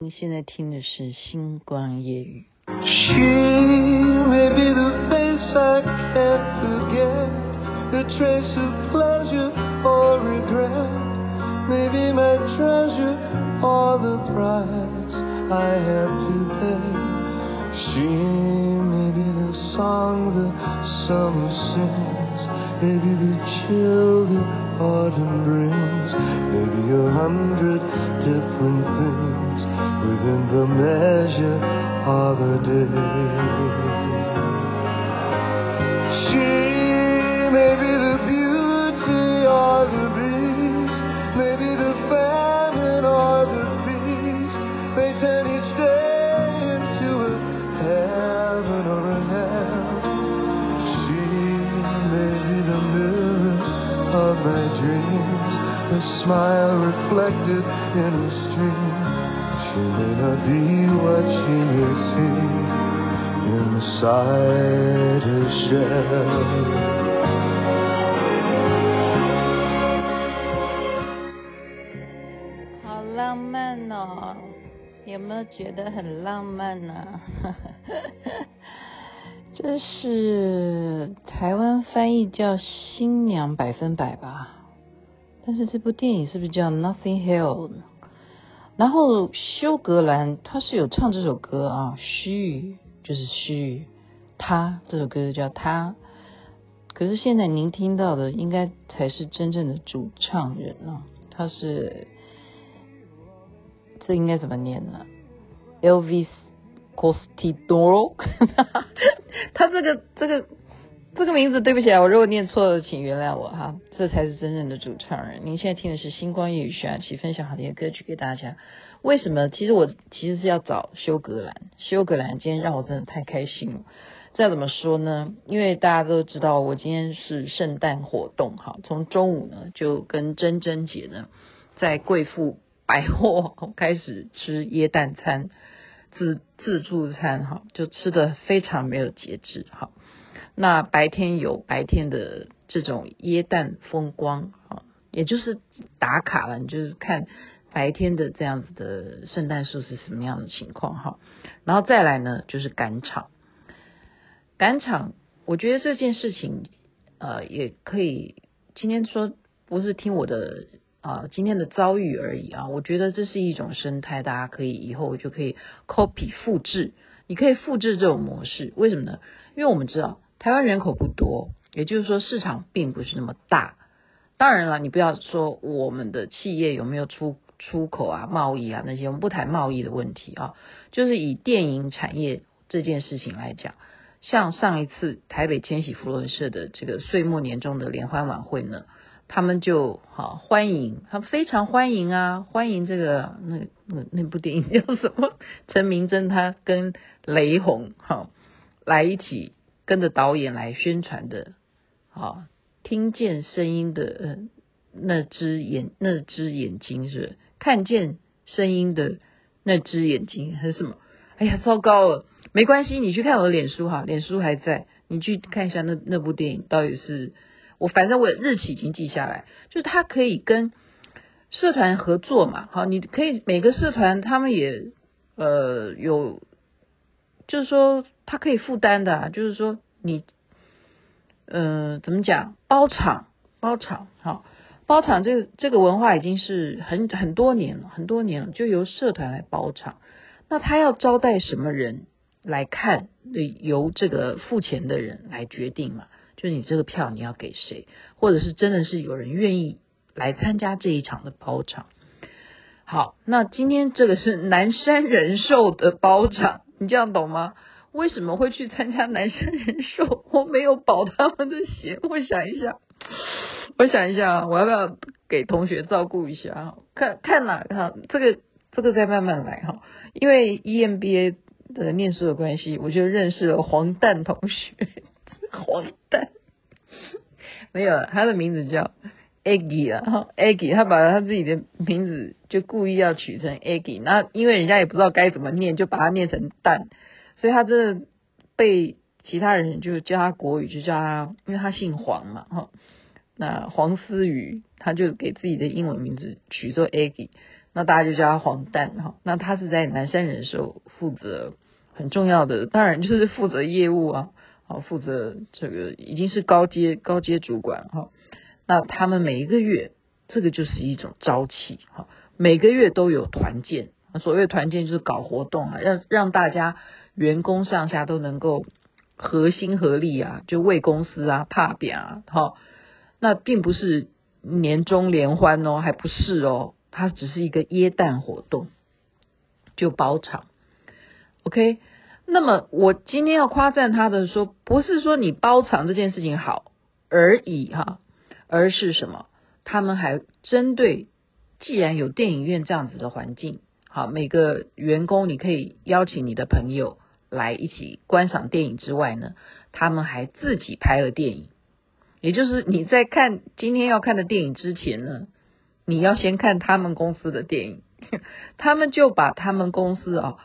你现在听的是《星光夜 Maybe the chill the autumn brings, maybe a hundred different things within the measure of a day. She may be 语》。好浪漫哦，有没有觉得很浪漫呢、啊？这是台湾翻译叫《新娘百分百》吧？但是这部电影是不是叫《Nothing Hell》？然后休格兰他是有唱这首歌啊，虚就是虚，他这首歌叫他。可是现在您听到的应该才是真正的主唱人啊，他是这应该怎么念呢？Elvis Costello，他这个这个。这个名字对不起啊，我如果念错了，请原谅我哈。这才是真正的主唱人。您现在听的是星光夜雨徐雅琪分享好听的歌曲给大家。为什么？其实我其实是要找休格兰。休格兰今天让我真的太开心了。这要怎么说呢？因为大家都知道我今天是圣诞活动哈，从中午呢就跟珍珍姐呢在贵妇百货 开始吃椰蛋餐，自自助餐哈，就吃得非常没有节制哈。那白天有白天的这种椰蛋风光啊，也就是打卡了，你就是看白天的这样子的圣诞树是什么样的情况哈，然后再来呢就是赶场，赶场，我觉得这件事情呃也可以今天说不是听我的啊、今天的遭遇而已啊，我觉得这是一种生态，大家可以以后就可以 copy 复制，你可以复制这种模式，为什么呢？因为我们知道。台湾人口不多，也就是说市场并不是那么大。当然了，你不要说我们的企业有没有出出口啊、贸易啊那些，我们不谈贸易的问题啊。就是以电影产业这件事情来讲，像上一次台北千禧福伦社的这个岁末年终的联欢晚会呢，他们就好欢迎，他们非常欢迎啊，欢迎这个那那那部电影叫什么？陈明真他跟雷洪好来一起。跟着导演来宣传的，啊，听见声音的，嗯，那只眼，那只眼睛是，看见声音的那只眼睛还是什么？哎呀，糟糕了，没关系，你去看我的脸书哈，脸书还在，你去看一下那那部电影到底是，我反正我日期已经记下来，就是他可以跟社团合作嘛，好，你可以每个社团他们也呃有。就是说，他可以负担的，啊，就是说你，呃，怎么讲？包场，包场，好，包场这个这个文化已经是很很多年了，很多年了，就由社团来包场。那他要招待什么人来看？由这个付钱的人来决定嘛。就是你这个票你要给谁，或者是真的是有人愿意来参加这一场的包场。好，那今天这个是南山人寿的包场。你这样懂吗？为什么会去参加男生人寿？我没有保他们的险。我想一下，我想一下，我要不要给同学照顾一下？看看哪哈，这个这个再慢慢来哈。因为 EMBA 的念书的关系，我就认识了黄蛋同学。黄蛋没有，他的名字叫 Aggie 啊，Aggie，他把他自己的名字。就故意要取成 Aggie，那因为人家也不知道该怎么念，就把它念成蛋，所以他真的被其他人就叫他国语，就叫他，因为他姓黄嘛，哈，那黄思雨他就给自己的英文名字取作 Aggie，然那大家就叫他黄蛋哈。那他是在南山人寿负责很重要的，当然就是负责业务啊，好负责这个已经是高阶高阶主管哈。那他们每一个月，这个就是一种朝气哈，每个月都有团建，所谓团建就是搞活动啊，让让大家员工上下都能够合心合力啊，就为公司啊怕扁啊，哈。那并不是年终联欢哦，还不是哦，它只是一个耶诞活动，就包场。OK，那么我今天要夸赞他的说，不是说你包场这件事情好而已哈。而是什么？他们还针对，既然有电影院这样子的环境，好，每个员工你可以邀请你的朋友来一起观赏电影之外呢，他们还自己拍了电影。也就是你在看今天要看的电影之前呢，你要先看他们公司的电影。他们就把他们公司啊，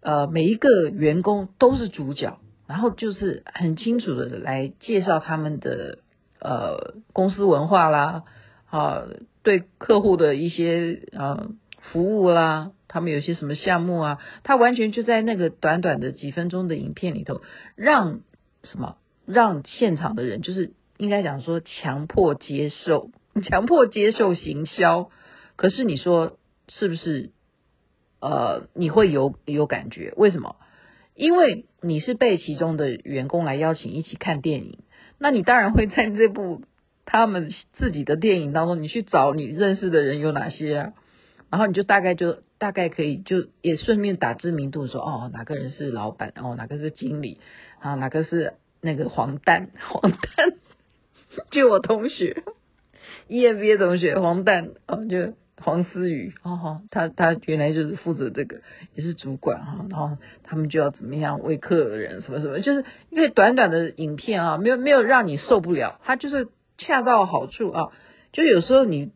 呃，每一个员工都是主角，然后就是很清楚的来介绍他们的。呃，公司文化啦，啊，对客户的一些呃服务啦，他们有些什么项目啊，他完全就在那个短短的几分钟的影片里头，让什么让现场的人就是应该讲说强迫接受，强迫接受行销。可是你说是不是？呃，你会有有感觉？为什么？因为你是被其中的员工来邀请一起看电影。那你当然会在这部他们自己的电影当中，你去找你认识的人有哪些啊？然后你就大概就大概可以就也顺便打知名度说，哦哪个人是老板，哦哪个是经理啊，哪个是那个黄蛋 黄蛋，就我同学 EMBA 同学黄蛋哦就。黄思雨，哦哈，他他原来就是负责这个，也是主管哈，然后他们就要怎么样为客人什么什么，就是因为短短的影片啊，没有没有让你受不了，他就是恰到好处啊，就有时候你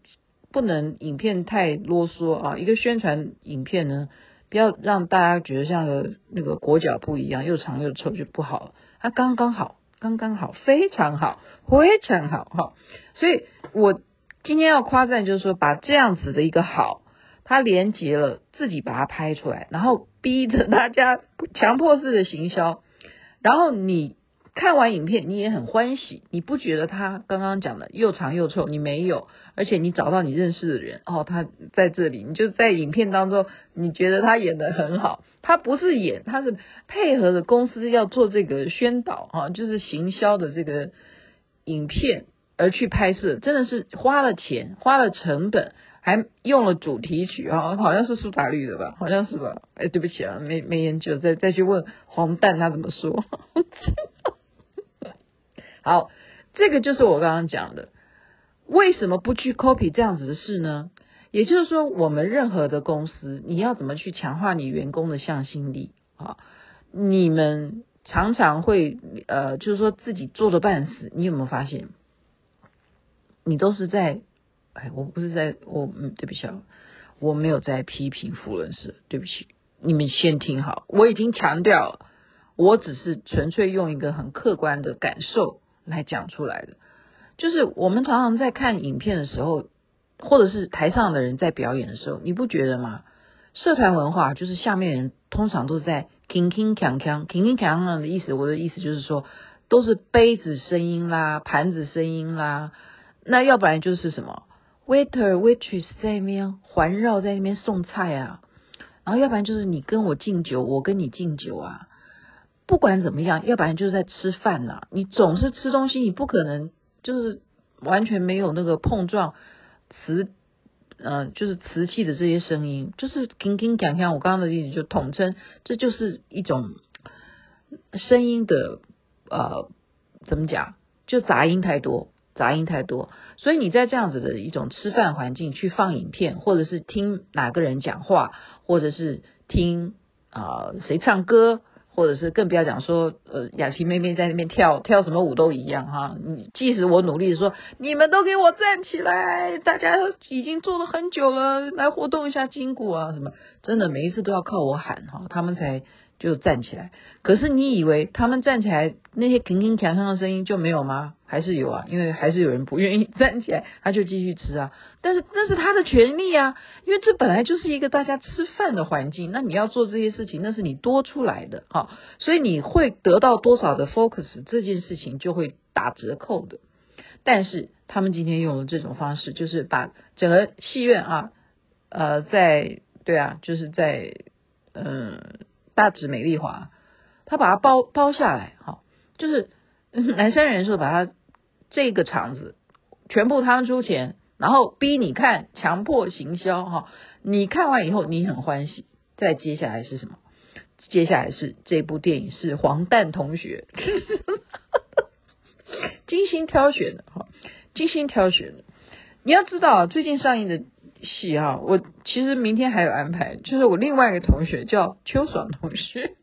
不能影片太啰嗦啊，一个宣传影片呢，不要让大家觉得像个那个裹脚布一样又长又臭就不好，它刚刚好，刚刚好，非常好，非常好哈，所以我。今天要夸赞，就是说把这样子的一个好，他连接了自己把它拍出来，然后逼着大家强迫式的行销，然后你看完影片你也很欢喜，你不觉得他刚刚讲的又长又臭？你没有，而且你找到你认识的人哦，他在这里，你就在影片当中，你觉得他演得很好，他不是演，他是配合着公司要做这个宣导啊，就是行销的这个影片。而去拍摄，真的是花了钱，花了成本，还用了主题曲啊，好像是苏打绿的吧，好像是吧？哎，对不起啊，没没研究，再再去问黄蛋他怎么说。好，这个就是我刚刚讲的，为什么不去 copy 这样子的事呢？也就是说，我们任何的公司，你要怎么去强化你员工的向心力啊？你们常常会呃，就是说自己做的半死，你有没有发现？你都是在，哎，我不是在，我嗯，对不起啊，我没有在批评扶轮社，对不起，你们先听好，我已经强调了，我只是纯粹用一个很客观的感受来讲出来的，就是我们常常在看影片的时候，或者是台上的人在表演的时候，你不觉得吗？社团文化就是下面人通常都是在铿铿锵锵，铿铿锵锵的意思，我的意思就是说，都是杯子声音啦，盘子声音啦。那要不然就是什么 waiter waitress 在那边环绕在那边送菜啊，然后要不然就是你跟我敬酒，我跟你敬酒啊。不管怎么样，要不然就是在吃饭呐。你总是吃东西，你不可能就是完全没有那个碰撞瓷，嗯、呃，就是瓷器的这些声音，就是铿铿锵锵。我刚刚的例子就统称，这就是一种声音的呃，怎么讲？就杂音太多。杂音太多，所以你在这样子的一种吃饭环境去放影片，或者是听哪个人讲话，或者是听啊、谁唱歌，或者是更不要讲说呃雅琪妹妹在那边跳跳什么舞都一样哈。你即使我努力说，你们都给我站起来，大家已经坐了很久了，来活动一下筋骨啊什么，真的每一次都要靠我喊哈，他们才就站起来。可是你以为他们站起来那些铿铿锵锵的声音就没有吗？还是有啊，因为还是有人不愿意站起来，他就继续吃啊。但是那是他的权利啊，因为这本来就是一个大家吃饭的环境。那你要做这些事情，那是你多出来的哈，所以你会得到多少的 focus，这件事情就会打折扣的。但是他们今天用了这种方式，就是把整个戏院啊，呃，在对啊，就是在嗯、大直美丽华，他把它包包下来哈，就是 南山人寿把它这个场子全部他们出钱，然后逼你看，强迫行销哈，你看完以后你很欢喜，再接下来是什么？接下来是这部电影是黄诞同学。精心挑选的哈，精心挑选的。你要知道，最近上映的戏哈，我其实明天还有安排，就是我另外一个同学叫秋爽同学，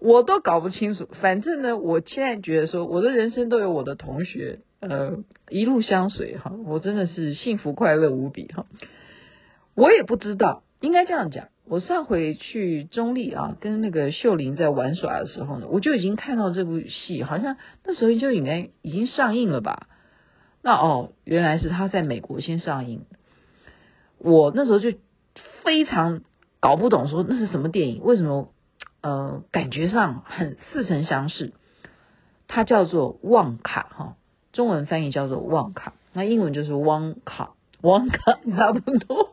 我都搞不清楚。反正呢，我现在觉得说，我的人生都有我的同学，呃，一路相随哈，我真的是幸福快乐无比哈。我也不知道，应该这样讲。我上回去中立啊，跟那个秀玲在玩耍的时候呢，我就已经看到这部戏，好像那时候就应该已经上映了吧？那哦，原来是他在美国先上映。我那时候就非常搞不懂，说那是什么电影？为什么呃，感觉上很似曾相识？它叫做《旺卡》哈，中文翻译叫做《旺卡》，那英文就是《汪卡》，汪卡差不多。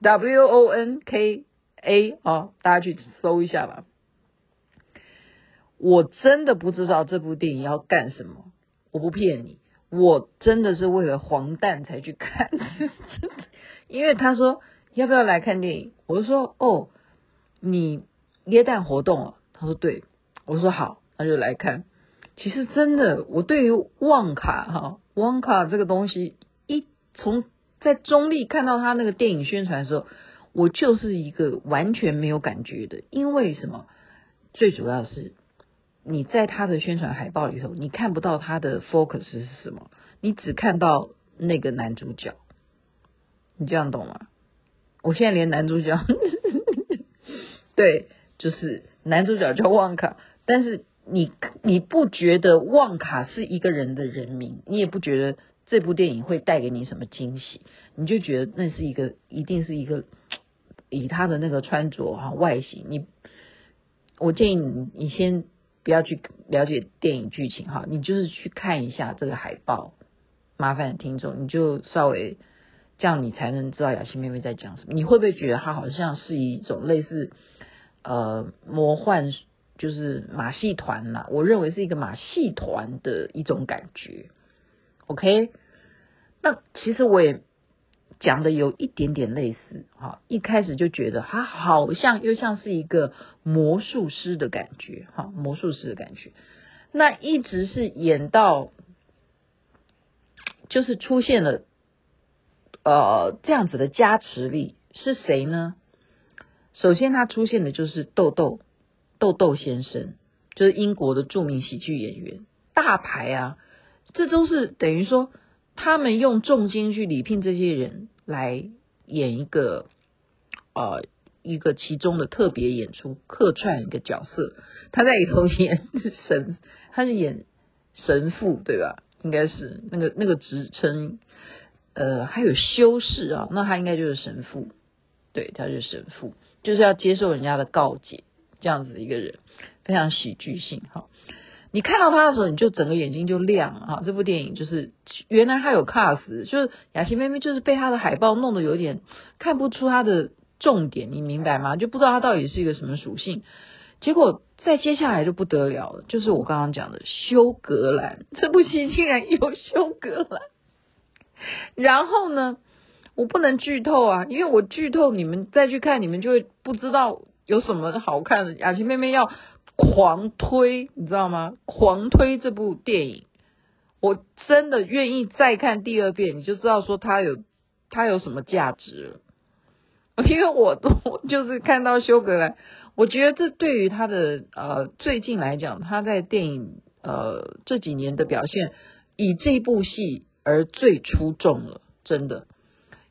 W O N K A 啊，大家去搜一下吧。我真的不知道这部电影要干什么，我不骗你，我真的是为了黄诞才去看。因为他说要不要来看电影，我就说哦，你耶诞活动了？他说对，我说好，那就来看。其实真的，我对于旺卡哈，旺卡这个东西一从。在中立看到他那个电影宣传的时候，我就是一个完全没有感觉的。因为什么？最主要是你在他的宣传海报里头，你看不到他的 focus 是什么，你只看到那个男主角。你这样懂吗？我现在连男主角，对，就是男主角叫旺卡，但是你你不觉得旺卡是一个人的人名，你也不觉得。这部电影会带给你什么惊喜？你就觉得那是一个，一定是一个以他的那个穿着哈外形，你我建议你你先不要去了解电影剧情哈，你就是去看一下这个海报。麻烦听众，你就稍微这样，你才能知道雅欣妹妹在讲什么。你会不会觉得它好像是一种类似呃魔幻，就是马戏团呐？我认为是一个马戏团的一种感觉。OK，那其实我也讲的有一点点类似哈，一开始就觉得他好像又像是一个魔术师的感觉哈，魔术师的感觉，那一直是演到就是出现了呃这样子的加持力是谁呢？首先他出现的就是豆豆豆豆先生，就是英国的著名喜剧演员，大牌啊。这都是等于说，他们用重金去礼聘这些人来演一个，呃，一个其中的特别演出，客串一个角色。他在里头演神，他是演神父，对吧？应该是那个那个职称，呃，还有修士啊，那他应该就是神父，对，他是神父，就是要接受人家的告解，这样子的一个人，非常喜剧性，哈。你看到他的时候，你就整个眼睛就亮啊！这部电影就是原来他有 cast，就是雅琪妹妹就是被他的海报弄得有点看不出他的重点，你明白吗？就不知道他到底是一个什么属性。结果再接下来就不得了了，就是我刚刚讲的休格兰这部戏竟然有休格兰。然后呢，我不能剧透啊，因为我剧透你们再去看，你们就会不知道有什么好看的。雅琪妹妹要。狂推，你知道吗？狂推这部电影，我真的愿意再看第二遍，你就知道说它有它有什么价值了。因为我都就是看到休格兰，我觉得这对于他的呃最近来讲，他在电影呃这几年的表现，以这部戏而最出众了，真的。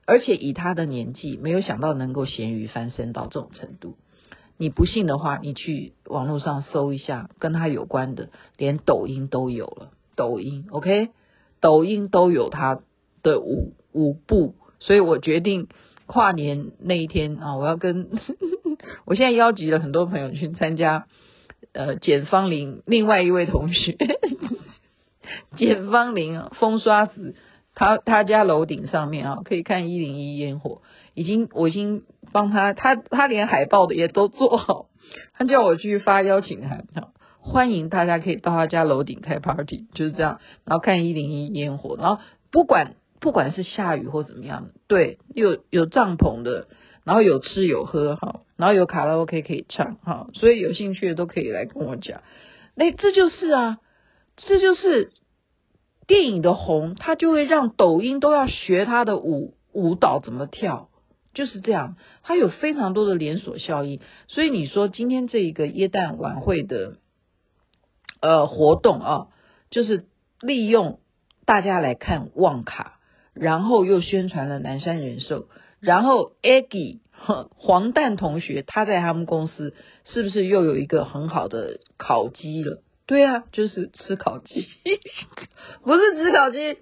而且以他的年纪，没有想到能够咸鱼翻身到这种程度。你不信的话，你去网络上搜一下跟他有关的，连抖音都有了。抖音，OK，抖音都有他的舞舞步，所以我决定跨年那一天啊，我要跟 我现在邀集了很多朋友去参加，呃，简芳玲另外一位同学，简芳玲风刷子，他他家楼顶上面啊，可以看一零一烟火，已经我已经帮他，他他连海报的也都做好，他叫我去发邀请函。欢迎大家可以到他家楼顶开 party，就是这样，然后看一零一烟火，然后不管不管是下雨或怎么样，对，有有帐篷的，然后有吃有喝哈，然后有卡拉 OK 可以唱哈，所以有兴趣的都可以来跟我讲。那这就是啊，这就是电影的红，它就会让抖音都要学它的舞舞蹈怎么跳，就是这样，它有非常多的连锁效应。所以你说今天这一个耶诞晚会的。呃，活动啊，就是利用大家来看旺卡，然后又宣传了南山人寿，然后 Aggie 黄蛋同学他在他们公司是不是又有一个很好的烤鸡了？对啊，就是吃烤鸡，不是吃烤鸡，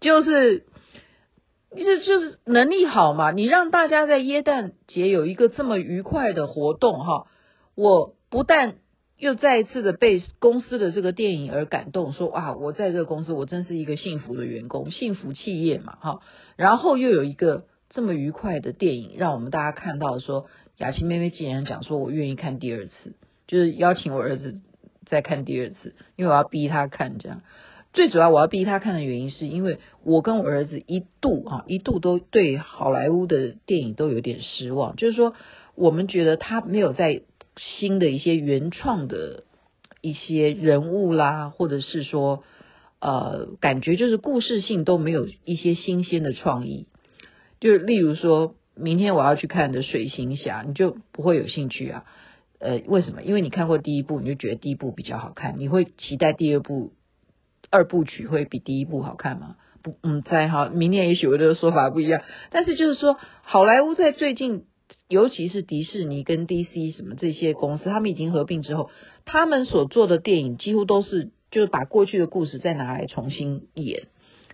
就是就就是能力好嘛。你让大家在耶诞节有一个这么愉快的活动哈，我不但。又再一次的被公司的这个电影而感动，说啊，我在这个公司，我真是一个幸福的员工，幸福企业嘛，哈。然后又有一个这么愉快的电影，让我们大家看到说，雅琪妹妹竟然讲说我愿意看第二次，就是邀请我儿子再看第二次，因为我要逼他看这样。最主要我要逼他看的原因，是因为我跟我儿子一度啊，一度都对好莱坞的电影都有点失望，就是说我们觉得他没有在。新的一些原创的一些人物啦，或者是说，呃，感觉就是故事性都没有一些新鲜的创意。就例如说，明天我要去看的《水行侠》，你就不会有兴趣啊？呃，为什么？因为你看过第一部，你就觉得第一部比较好看，你会期待第二部二部曲会比第一部好看吗？不，嗯，在哈，明年也许我的说法不一样。但是就是说，好莱坞在最近。尤其是迪士尼跟 DC 什么这些公司，他们已经合并之后，他们所做的电影几乎都是就是把过去的故事再拿来重新演。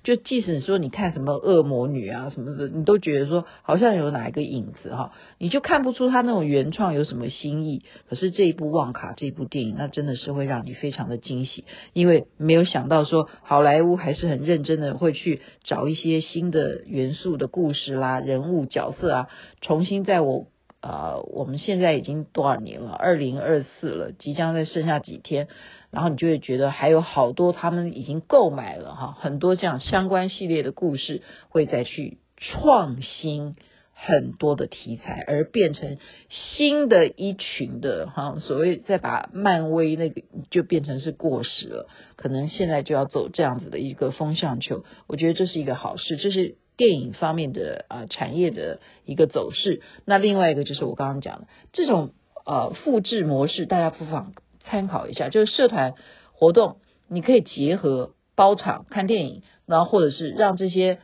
就即使说你看什么恶魔女啊什么的，你都觉得说好像有哪一个影子哈，你就看不出他那种原创有什么新意。可是这一部旺卡这部电影，那真的是会让你非常的惊喜，因为没有想到说好莱坞还是很认真的会去找一些新的元素的故事啦、人物角色啊，重新在我。呃，我们现在已经多少年了？二零二四了，即将再剩下几天，然后你就会觉得还有好多他们已经购买了哈，很多这样相关系列的故事会再去创新很多的题材，而变成新的一群的哈，所谓再把漫威那个就变成是过时了，可能现在就要走这样子的一个风向球，我觉得这是一个好事，这是。电影方面的啊、产业的一个走势，那另外一个就是我刚刚讲的这种呃复制模式，大家不妨参考一下。就是社团活动，你可以结合包场看电影，然后或者是让这些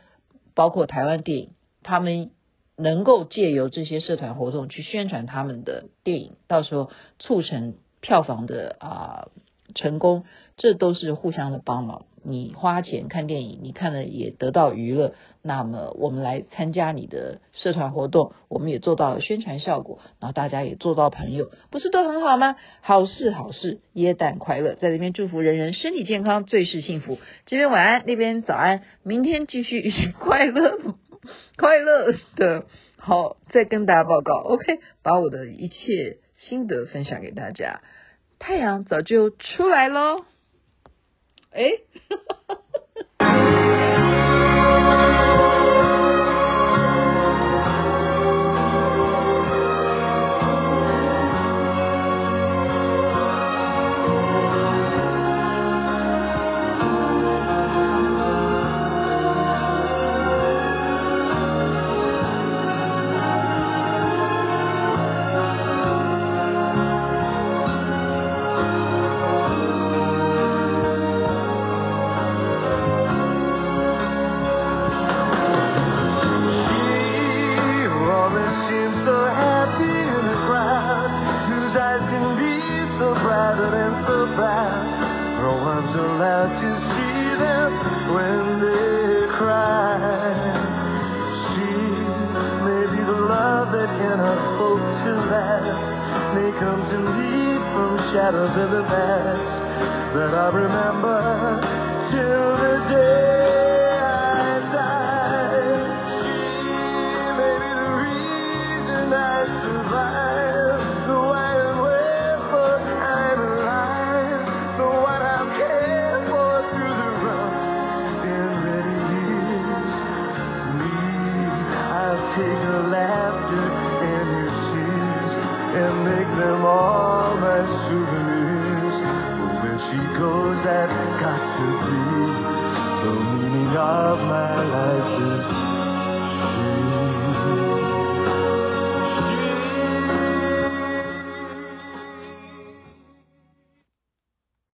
包括台湾电影，他们能够借由这些社团活动去宣传他们的电影，到时候促成票房的啊、成功，这都是互相的帮忙。你花钱看电影，你看了也得到娱乐。那么我们来参加你的社团活动，我们也做到了宣传效果，然后大家也做到朋友，不是都很好吗？好事好事，耶诞快乐，在这边祝福人人身体健康，最是幸福。这边晚安，那边早安，明天继续 快乐快乐的，好，再跟大家报告。OK，把我的一切心得分享给大家。太阳早就出来喽。哎，